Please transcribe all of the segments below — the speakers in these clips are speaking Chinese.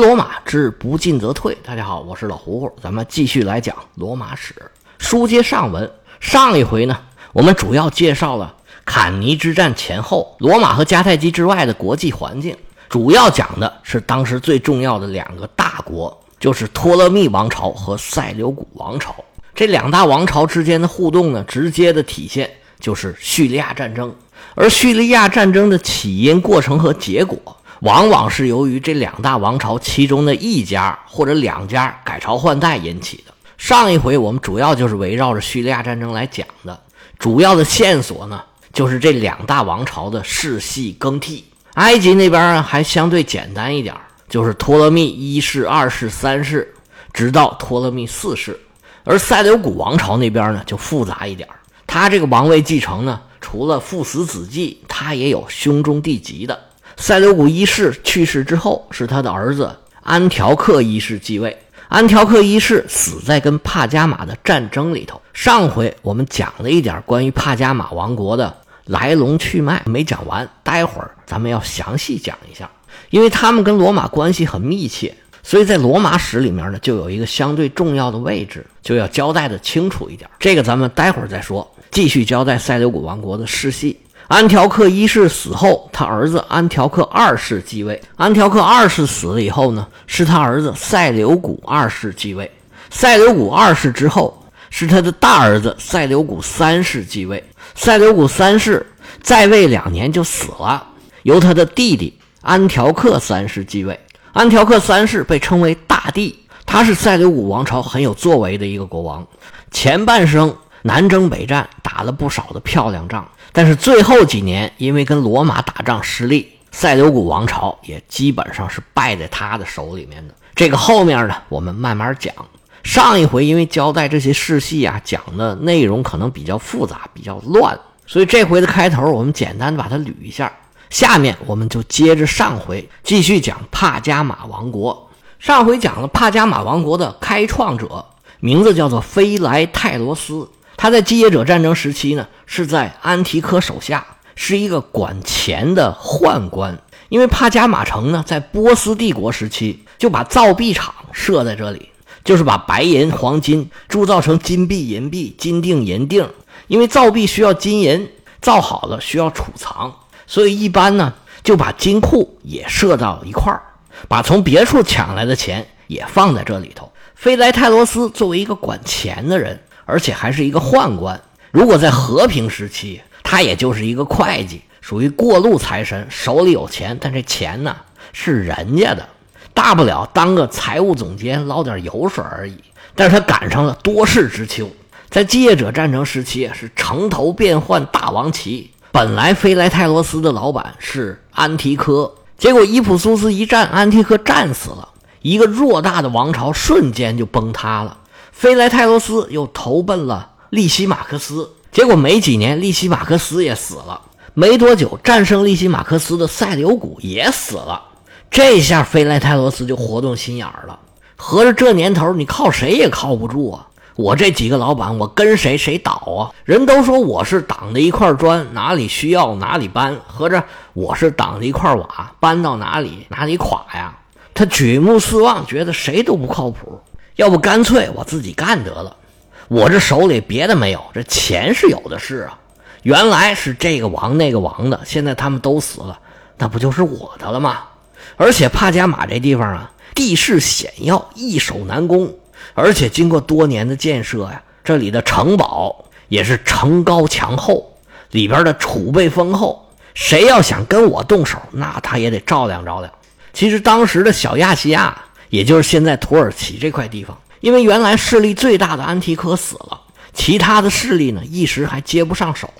罗马之不进则退。大家好，我是老胡胡，咱们继续来讲罗马史。书接上文，上一回呢，我们主要介绍了坎尼之战前后罗马和迦太基之外的国际环境，主要讲的是当时最重要的两个大国，就是托勒密王朝和塞琉古王朝。这两大王朝之间的互动呢，直接的体现就是叙利亚战争。而叙利亚战争的起因、过程和结果，往往是由于这两大王朝其中的一家或者两家改朝换代引起的。上一回我们主要就是围绕着叙利亚战争来讲的，主要的线索呢，就是这两大王朝的世系更替。埃及那边还相对简单一点，就是托勒密一世、二世、三世，直到托勒密四世。而塞琉古王朝那边呢，就复杂一点，他这个王位继承呢。除了父死子继，他也有兄终弟及的。塞琉古一世去世之后，是他的儿子安条克一世继位。安条克一世死在跟帕加马的战争里头。上回我们讲了一点关于帕加马王国的来龙去脉，没讲完，待会儿咱们要详细讲一下，因为他们跟罗马关系很密切，所以在罗马史里面呢，就有一个相对重要的位置，就要交代的清楚一点。这个咱们待会儿再说。继续交代塞琉古王国的世系。安条克一世死后，他儿子安条克二世继位。安条克二世死了以后呢，是他儿子塞琉古二世继位。塞琉古二世之后，是他的大儿子塞琉古三世继位。塞琉古三世在位两年就死了，由他的弟弟安条克三世继位。安条克三世被称为大帝，他是塞琉古王朝很有作为的一个国王，前半生。南征北战，打了不少的漂亮仗，但是最后几年因为跟罗马打仗失利，塞琉古王朝也基本上是败在他的手里面的。这个后面呢，我们慢慢讲。上一回因为交代这些世系啊，讲的内容可能比较复杂，比较乱，所以这回的开头我们简单的把它捋一下。下面我们就接着上回继续讲帕加马王国。上回讲了帕加马王国的开创者，名字叫做菲莱泰罗斯。他在继业者战争时期呢，是在安提柯手下，是一个管钱的宦官。因为帕加马城呢，在波斯帝国时期就把造币厂设在这里，就是把白银、黄金铸造成金币、银币、金锭、银锭。因为造币需要金银，造好了需要储藏，所以一般呢就把金库也设到一块儿，把从别处抢来的钱也放在这里头。菲莱泰罗斯作为一个管钱的人。而且还是一个宦官。如果在和平时期，他也就是一个会计，属于过路财神，手里有钱，但这钱呢是人家的，大不了当个财务总监捞点油水而已。但是他赶上了多事之秋，在继业者战争时期是城头变换大王旗。本来飞来泰罗斯的老板是安提柯，结果伊普苏斯一战，安提柯战死了，一个偌大的王朝瞬间就崩塌了。飞莱泰罗斯又投奔了利西马克斯，结果没几年，利西马克斯也死了。没多久，战胜利西马克斯的塞琉古也死了。这下飞莱泰罗斯就活动心眼了，合着这年头你靠谁也靠不住啊！我这几个老板，我跟谁谁倒啊？人都说我是挡的一块砖，哪里需要哪里搬；合着我是挡的一块瓦，搬到哪里哪里垮呀？他举目四望，觉得谁都不靠谱。要不干脆我自己干得了，我这手里别的没有，这钱是有的是啊。原来是这个王那个王的，现在他们都死了，那不就是我的了吗？而且帕加马这地方啊，地势险要，易守难攻，而且经过多年的建设呀，这里的城堡也是城高墙厚，里边的储备丰厚，谁要想跟我动手，那他也得照亮照亮。其实当时的小亚细亚。也就是现在土耳其这块地方，因为原来势力最大的安提柯死了，其他的势力呢一时还接不上手，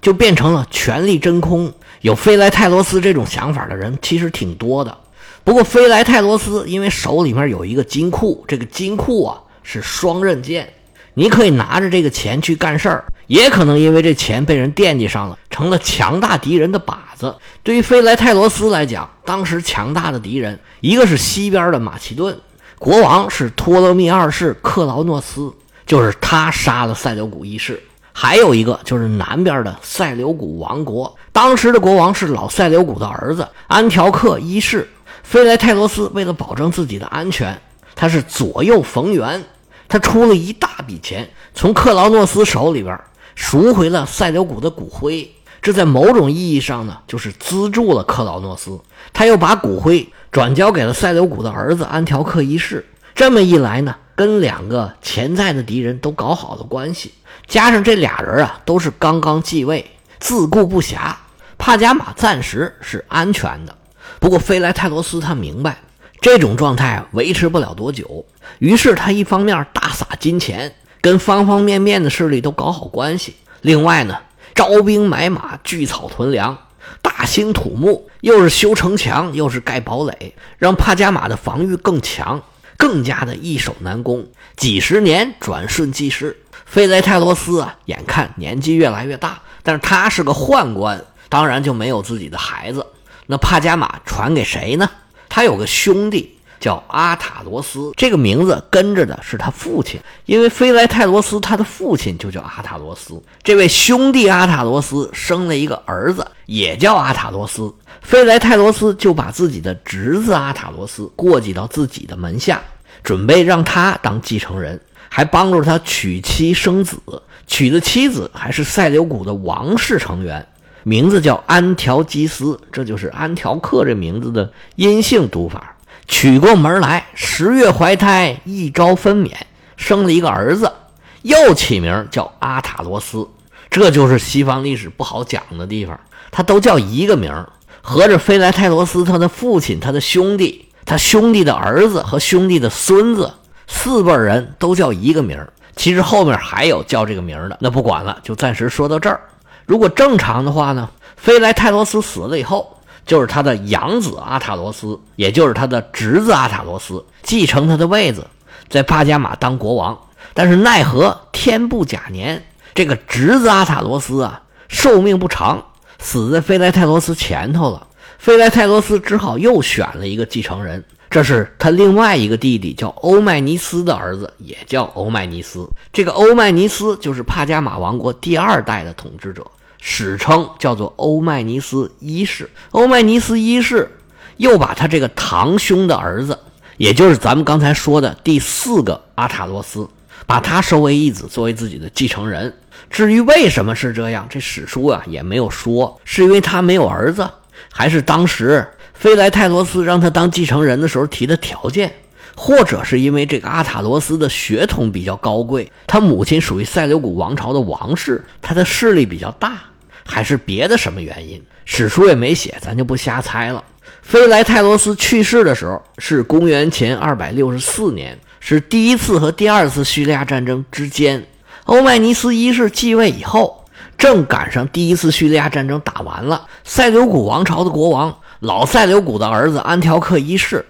就变成了权力真空。有菲莱泰罗斯这种想法的人其实挺多的。不过菲莱泰罗斯因为手里面有一个金库，这个金库啊是双刃剑，你可以拿着这个钱去干事儿，也可能因为这钱被人惦记上了，成了强大敌人的靶子。对于菲莱泰罗斯来讲，当时强大的敌人，一个是西边的马其顿国王是托勒密二世克劳诺斯，就是他杀了塞琉古一世；还有一个就是南边的塞琉古王国，当时的国王是老塞琉古的儿子安条克一世。菲莱泰罗斯为了保证自己的安全，他是左右逢源，他出了一大笔钱，从克劳诺斯手里边赎回了塞琉古的骨灰。这在某种意义上呢，就是资助了克劳诺斯。他又把骨灰转交给了塞琉古的儿子安条克一世。这么一来呢，跟两个潜在的敌人都搞好了关系。加上这俩人啊，都是刚刚继位，自顾不暇，帕加马暂时是安全的。不过菲莱泰罗斯他明白，这种状态维持不了多久。于是他一方面大撒金钱，跟方方面面的势力都搞好关系；另外呢，招兵买马，聚草屯粮，大兴土木，又是修城墙，又是盖堡垒，让帕加马的防御更强，更加的易守难攻。几十年转瞬即逝。菲雷泰罗斯啊，眼看年纪越来越大，但是他是个宦官，当然就没有自己的孩子。那帕加马传给谁呢？他有个兄弟叫阿塔罗斯，这个名字跟着的是他父亲，因为菲莱泰罗斯他的父亲就叫阿塔罗斯。这位兄弟阿塔罗斯生了一个儿子，也叫阿塔罗斯。菲莱泰罗斯就把自己的侄子阿塔罗斯过继到自己的门下，准备让他当继承人。还帮助他娶妻生子，娶的妻子还是塞琉古的王室成员，名字叫安条基斯，这就是安条克这名字的阴性读法。娶过门来，十月怀胎，一朝分娩，生了一个儿子，又起名叫阿塔罗斯。这就是西方历史不好讲的地方，他都叫一个名合着菲莱泰罗斯他的父亲、他的兄弟、他兄弟的儿子和兄弟的孙子。四辈人都叫一个名儿，其实后面还有叫这个名儿的，那不管了，就暂时说到这儿。如果正常的话呢，菲莱泰罗斯死了以后，就是他的养子阿塔罗斯，也就是他的侄子阿塔罗斯继承他的位子，在帕加马当国王。但是奈何天不假年，这个侄子阿塔罗斯啊，寿命不长，死在菲莱泰罗斯前头了。菲莱泰罗斯只好又选了一个继承人。这是他另外一个弟弟，叫欧迈尼斯的儿子，也叫欧迈尼斯。这个欧迈尼斯就是帕加马王国第二代的统治者，史称叫做欧迈尼斯一世。欧迈尼斯一世又把他这个堂兄的儿子，也就是咱们刚才说的第四个阿塔罗斯，把他收为义子，作为自己的继承人。至于为什么是这样，这史书啊也没有说，是因为他没有儿子，还是当时？菲莱泰罗斯让他当继承人的时候提的条件，或者是因为这个阿塔罗斯的血统比较高贵，他母亲属于塞琉古王朝的王室，他的势力比较大，还是别的什么原因？史书也没写，咱就不瞎猜了。菲莱泰罗斯去世的时候是公元前二百六十四年，是第一次和第二次叙利亚战争之间。欧迈尼斯一世继位以后，正赶上第一次叙利亚战争打完了，塞琉古王朝的国王。老塞琉古的儿子安条克一世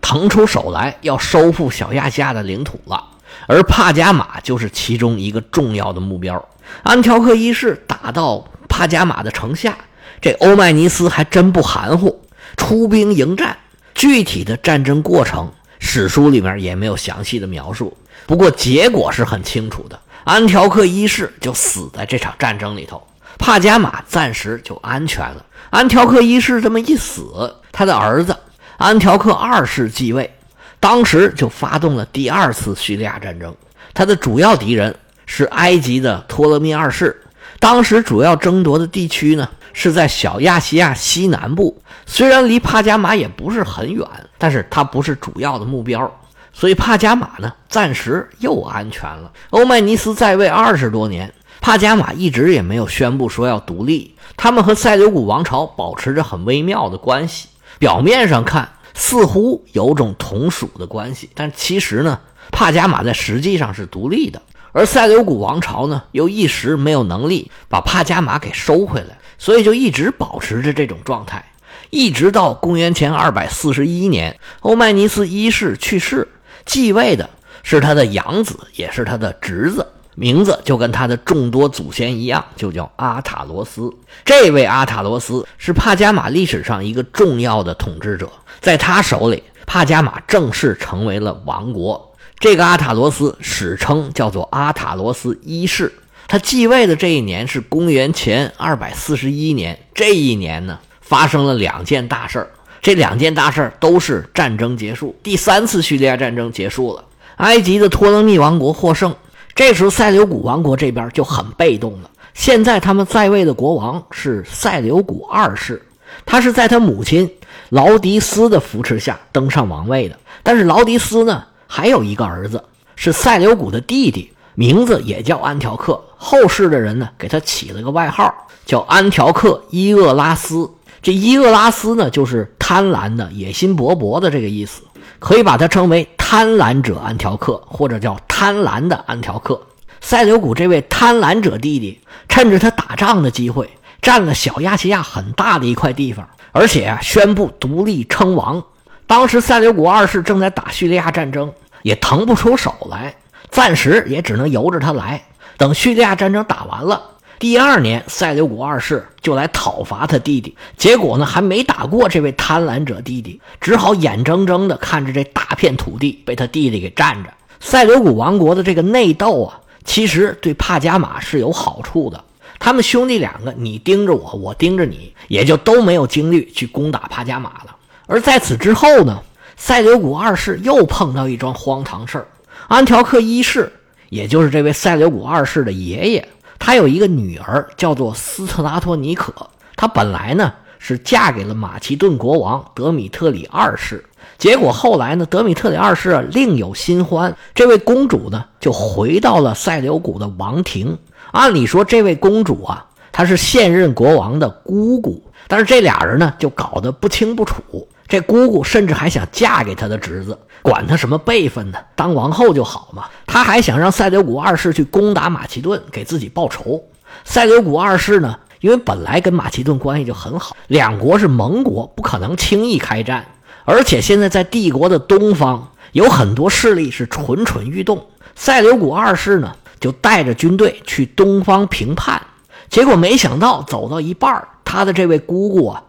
腾出手来要收复小亚细亚的领土了，而帕加马就是其中一个重要的目标。安条克一世打到帕加马的城下，这欧迈尼斯还真不含糊，出兵迎战。具体的战争过程，史书里面也没有详细的描述。不过结果是很清楚的，安条克一世就死在这场战争里头，帕加马暂时就安全了。安条克一世这么一死，他的儿子安条克二世继位，当时就发动了第二次叙利亚战争。他的主要敌人是埃及的托勒密二世。当时主要争夺的地区呢是在小亚细亚西南部，虽然离帕加马也不是很远，但是它不是主要的目标，所以帕加马呢暂时又安全了。欧迈尼斯在位二十多年。帕加马一直也没有宣布说要独立，他们和塞琉古王朝保持着很微妙的关系。表面上看似乎有种同属的关系，但其实呢，帕加马在实际上是独立的，而塞琉古王朝呢又一时没有能力把帕加马给收回来，所以就一直保持着这种状态，一直到公元前二百四十一年，欧迈尼斯一世去世，继位的是他的养子，也是他的侄子。名字就跟他的众多祖先一样，就叫阿塔罗斯。这位阿塔罗斯是帕加马历史上一个重要的统治者，在他手里，帕加马正式成为了王国。这个阿塔罗斯史称叫做阿塔罗斯一世。他继位的这一年是公元前二百四十一年。这一年呢，发生了两件大事儿。这两件大事都是战争结束，第三次叙利亚战争结束了，埃及的托勒密王国获胜。这时候塞琉古王国这边就很被动了。现在他们在位的国王是塞琉古二世，他是在他母亲劳迪斯的扶持下登上王位的。但是劳迪斯呢，还有一个儿子是塞琉古的弟弟，名字也叫安条克。后世的人呢，给他起了个外号叫安条克伊厄拉斯。这伊厄拉斯呢，就是贪婪的、野心勃勃的这个意思，可以把它称为贪婪者安条克，或者叫贪婪的安条克。塞琉古这位贪婪者弟弟，趁着他打仗的机会，占了小亚细亚很大的一块地方，而且啊，宣布独立称王。当时塞琉古二世正在打叙利亚战争，也腾不出手来，暂时也只能由着他来。等叙利亚战争打完了，第二年塞琉古二世就来讨伐他弟弟。结果呢，还没打过这位贪婪者弟弟，只好眼睁睁地看着这大片土地被他弟弟给占着。塞琉古王国的这个内斗啊。其实对帕加马是有好处的，他们兄弟两个，你盯着我，我盯着你，也就都没有精力去攻打帕加马了。而在此之后呢，塞琉古二世又碰到一桩荒唐事儿。安条克一世，也就是这位塞琉古二世的爷爷，他有一个女儿叫做斯特拉托尼可，她本来呢是嫁给了马其顿国王德米特里二世。结果后来呢，德米特里二世另有新欢，这位公主呢就回到了塞琉古的王庭。按理说，这位公主啊，她是现任国王的姑姑，但是这俩人呢就搞得不清不楚。这姑姑甚至还想嫁给他的侄子，管他什么辈分呢，当王后就好嘛。他还想让塞琉古二世去攻打马其顿，给自己报仇。塞琉古二世呢，因为本来跟马其顿关系就很好，两国是盟国，不可能轻易开战。而且现在在帝国的东方有很多势力是蠢蠢欲动。塞琉古二世呢，就带着军队去东方平叛，结果没想到走到一半他的这位姑姑啊，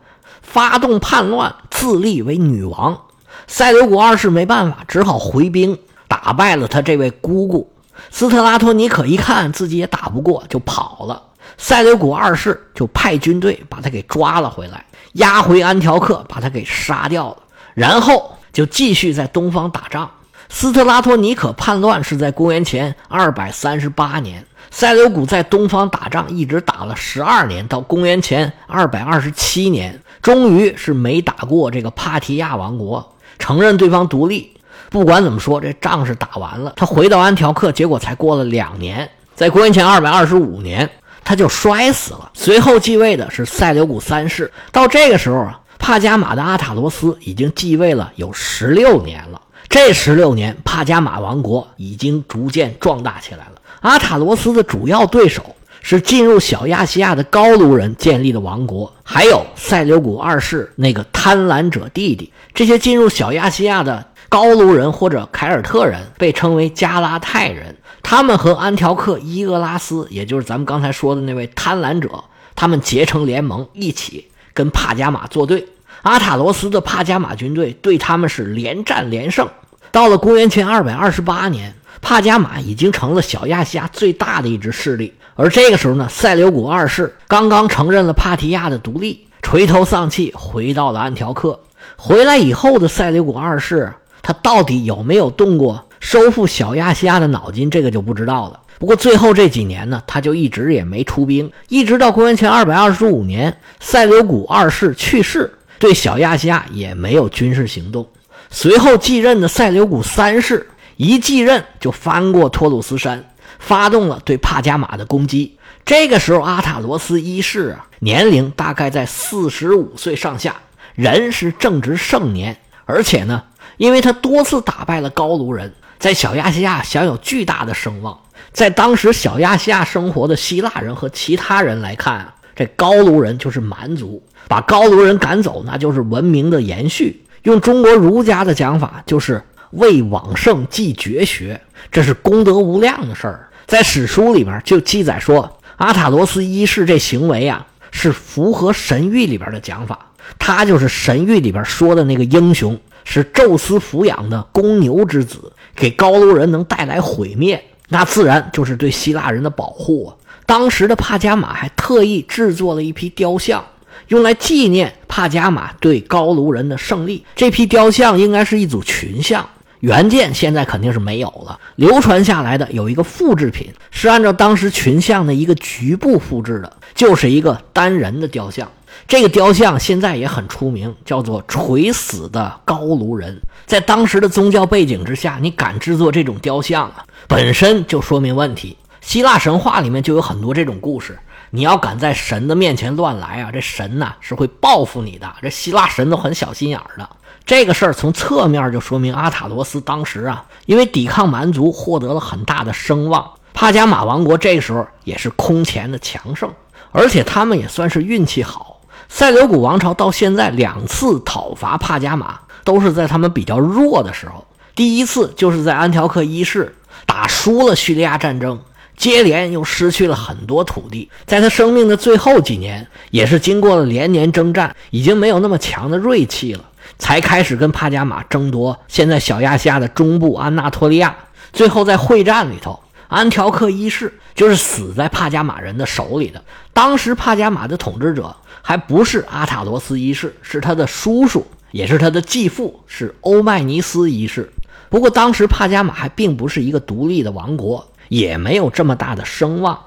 发动叛乱，自立为女王。塞琉古二世没办法，只好回兵打败了他这位姑姑。斯特拉托尼可一看自己也打不过，就跑了。塞琉古二世就派军队把他给抓了回来，押回安条克，把他给杀掉了。然后就继续在东方打仗。斯特拉托尼可叛乱是在公元前二百三十八年，塞琉古在东方打仗一直打了十二年，到公元前二百二十七年，终于是没打过这个帕提亚王国，承认对方独立。不管怎么说，这仗是打完了。他回到安条克，结果才过了两年，在公元前二百二十五年，他就摔死了。随后继位的是塞琉古三世。到这个时候啊。帕加马的阿塔罗斯已经继位了有十六年了，这十六年，帕加马王国已经逐渐壮大起来了。阿塔罗斯的主要对手是进入小亚细亚的高卢人建立的王国，还有塞琉古二世那个贪婪者弟弟。这些进入小亚细亚的高卢人或者凯尔特人被称为加拉泰人，他们和安条克伊俄拉斯，也就是咱们刚才说的那位贪婪者，他们结成联盟，一起跟帕加马作对。阿塔罗斯的帕加马军队对他们是连战连胜。到了公元前二百二十八年，帕加马已经成了小亚细亚最大的一支势力。而这个时候呢，塞琉古二世刚刚承认了帕提亚的独立，垂头丧气回到了安条克。回来以后的塞琉古二世，他到底有没有动过收复小亚细亚的脑筋，这个就不知道了。不过最后这几年呢，他就一直也没出兵，一直到公元前二百二十五年，塞琉古二世去世。对小亚细亚也没有军事行动。随后继任的塞琉古三世一继任就翻过托鲁斯山，发动了对帕加马的攻击。这个时候，阿塔罗斯一世啊，年龄大概在四十五岁上下，人是正值盛年，而且呢，因为他多次打败了高卢人，在小亚细亚享有巨大的声望。在当时小亚细亚生活的希腊人和其他人来看啊，这高卢人就是蛮族。把高卢人赶走，那就是文明的延续。用中国儒家的讲法，就是为往圣继绝学，这是功德无量的事儿。在史书里面就记载说，阿塔罗斯一世这行为啊，是符合神谕里边的讲法。他就是神谕里边说的那个英雄，是宙斯抚养的公牛之子，给高卢人能带来毁灭，那自然就是对希腊人的保护啊。当时的帕加马还特意制作了一批雕像。用来纪念帕加马对高卢人的胜利。这批雕像应该是一组群像，原件现在肯定是没有了。流传下来的有一个复制品，是按照当时群像的一个局部复制的，就是一个单人的雕像。这个雕像现在也很出名，叫做垂死的高卢人。在当时的宗教背景之下，你敢制作这种雕像啊，本身就说明问题。希腊神话里面就有很多这种故事。你要敢在神的面前乱来啊，这神呐是会报复你的。这希腊神都很小心眼儿的。这个事儿从侧面就说明阿塔罗斯当时啊，因为抵抗蛮族获得了很大的声望。帕加马王国这时候也是空前的强盛，而且他们也算是运气好。塞琉古王朝到现在两次讨伐帕加马，都是在他们比较弱的时候。第一次就是在安条克一世打输了叙利亚战争。接连又失去了很多土地，在他生命的最后几年，也是经过了连年征战，已经没有那么强的锐气了，才开始跟帕加马争夺现在小亚细亚的中部安纳托利亚。最后在会战里头，安条克一世就是死在帕加马人的手里的。当时帕加马的统治者还不是阿塔罗斯一世，是他的叔叔，也是他的继父，是欧迈尼斯一世。不过当时帕加马还并不是一个独立的王国。也没有这么大的声望。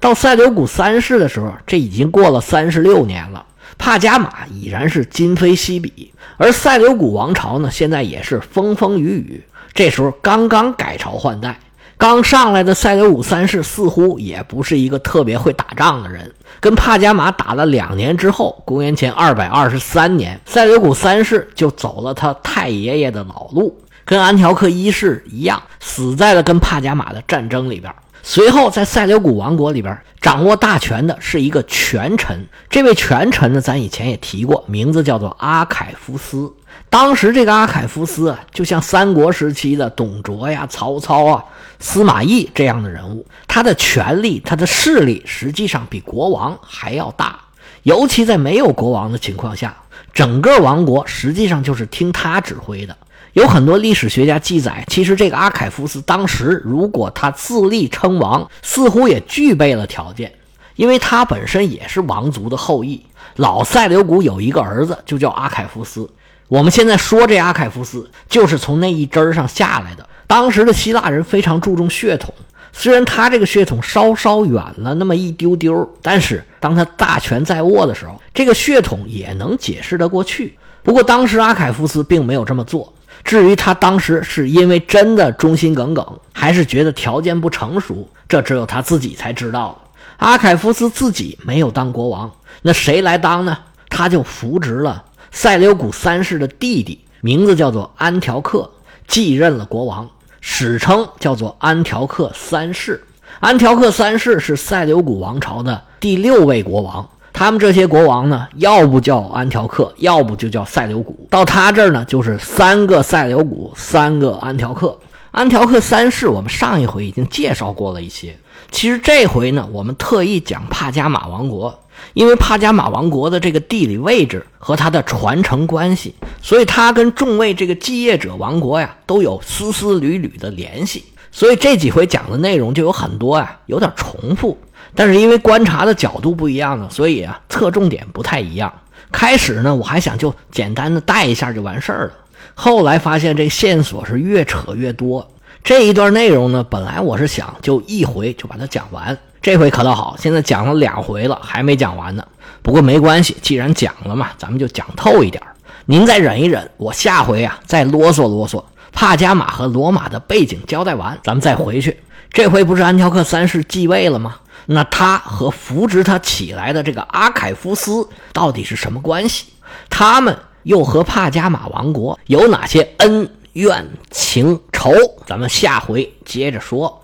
到塞琉古三世的时候，这已经过了三十六年了，帕加马已然是今非昔比。而塞琉古王朝呢，现在也是风风雨雨。这时候刚刚改朝换代，刚上来的塞琉古三世似乎也不是一个特别会打仗的人。跟帕加马打了两年之后，公元前二百二十三年，塞琉古三世就走了他太爷爷的老路。跟安条克一世一样，死在了跟帕加马的战争里边。随后，在塞琉古王国里边掌握大权的是一个权臣。这位权臣呢，咱以前也提过，名字叫做阿凯夫斯。当时这个阿凯夫斯啊，就像三国时期的董卓呀、曹操啊、司马懿这样的人物，他的权力、他的势力实际上比国王还要大。尤其在没有国王的情况下，整个王国实际上就是听他指挥的。有很多历史学家记载，其实这个阿凯夫斯当时如果他自立称王，似乎也具备了条件，因为他本身也是王族的后裔。老塞琉古有一个儿子，就叫阿凯夫斯。我们现在说这阿凯夫斯，就是从那一支上下来的。当时的希腊人非常注重血统，虽然他这个血统稍稍远了那么一丢丢，但是当他大权在握的时候，这个血统也能解释得过去。不过当时阿凯夫斯并没有这么做。至于他当时是因为真的忠心耿耿，还是觉得条件不成熟，这只有他自己才知道了。阿凯夫斯自己没有当国王，那谁来当呢？他就扶植了塞琉古三世的弟弟，名字叫做安条克，继任了国王，史称叫做安条克三世。安条克三世是塞琉古王朝的第六位国王。他们这些国王呢，要不叫安条克，要不就叫塞琉古。到他这儿呢，就是三个塞琉古，三个安条克。安条克三世，我们上一回已经介绍过了一些。其实这回呢，我们特意讲帕加马王国，因为帕加马王国的这个地理位置和它的传承关系，所以它跟众位这个继业者王国呀，都有丝丝缕缕的联系。所以这几回讲的内容就有很多啊，有点重复。但是因为观察的角度不一样呢，所以啊，侧重点不太一样。开始呢，我还想就简单的带一下就完事儿了。后来发现这线索是越扯越多。这一段内容呢，本来我是想就一回就把它讲完，这回可倒好，现在讲了两回了，还没讲完呢。不过没关系，既然讲了嘛，咱们就讲透一点。您再忍一忍，我下回啊再啰嗦啰嗦，帕加马和罗马的背景交代完，咱们再回去。这回不是安条克三世继位了吗？那他和扶植他起来的这个阿凯夫斯到底是什么关系？他们又和帕加马王国有哪些恩怨情仇？咱们下回接着说。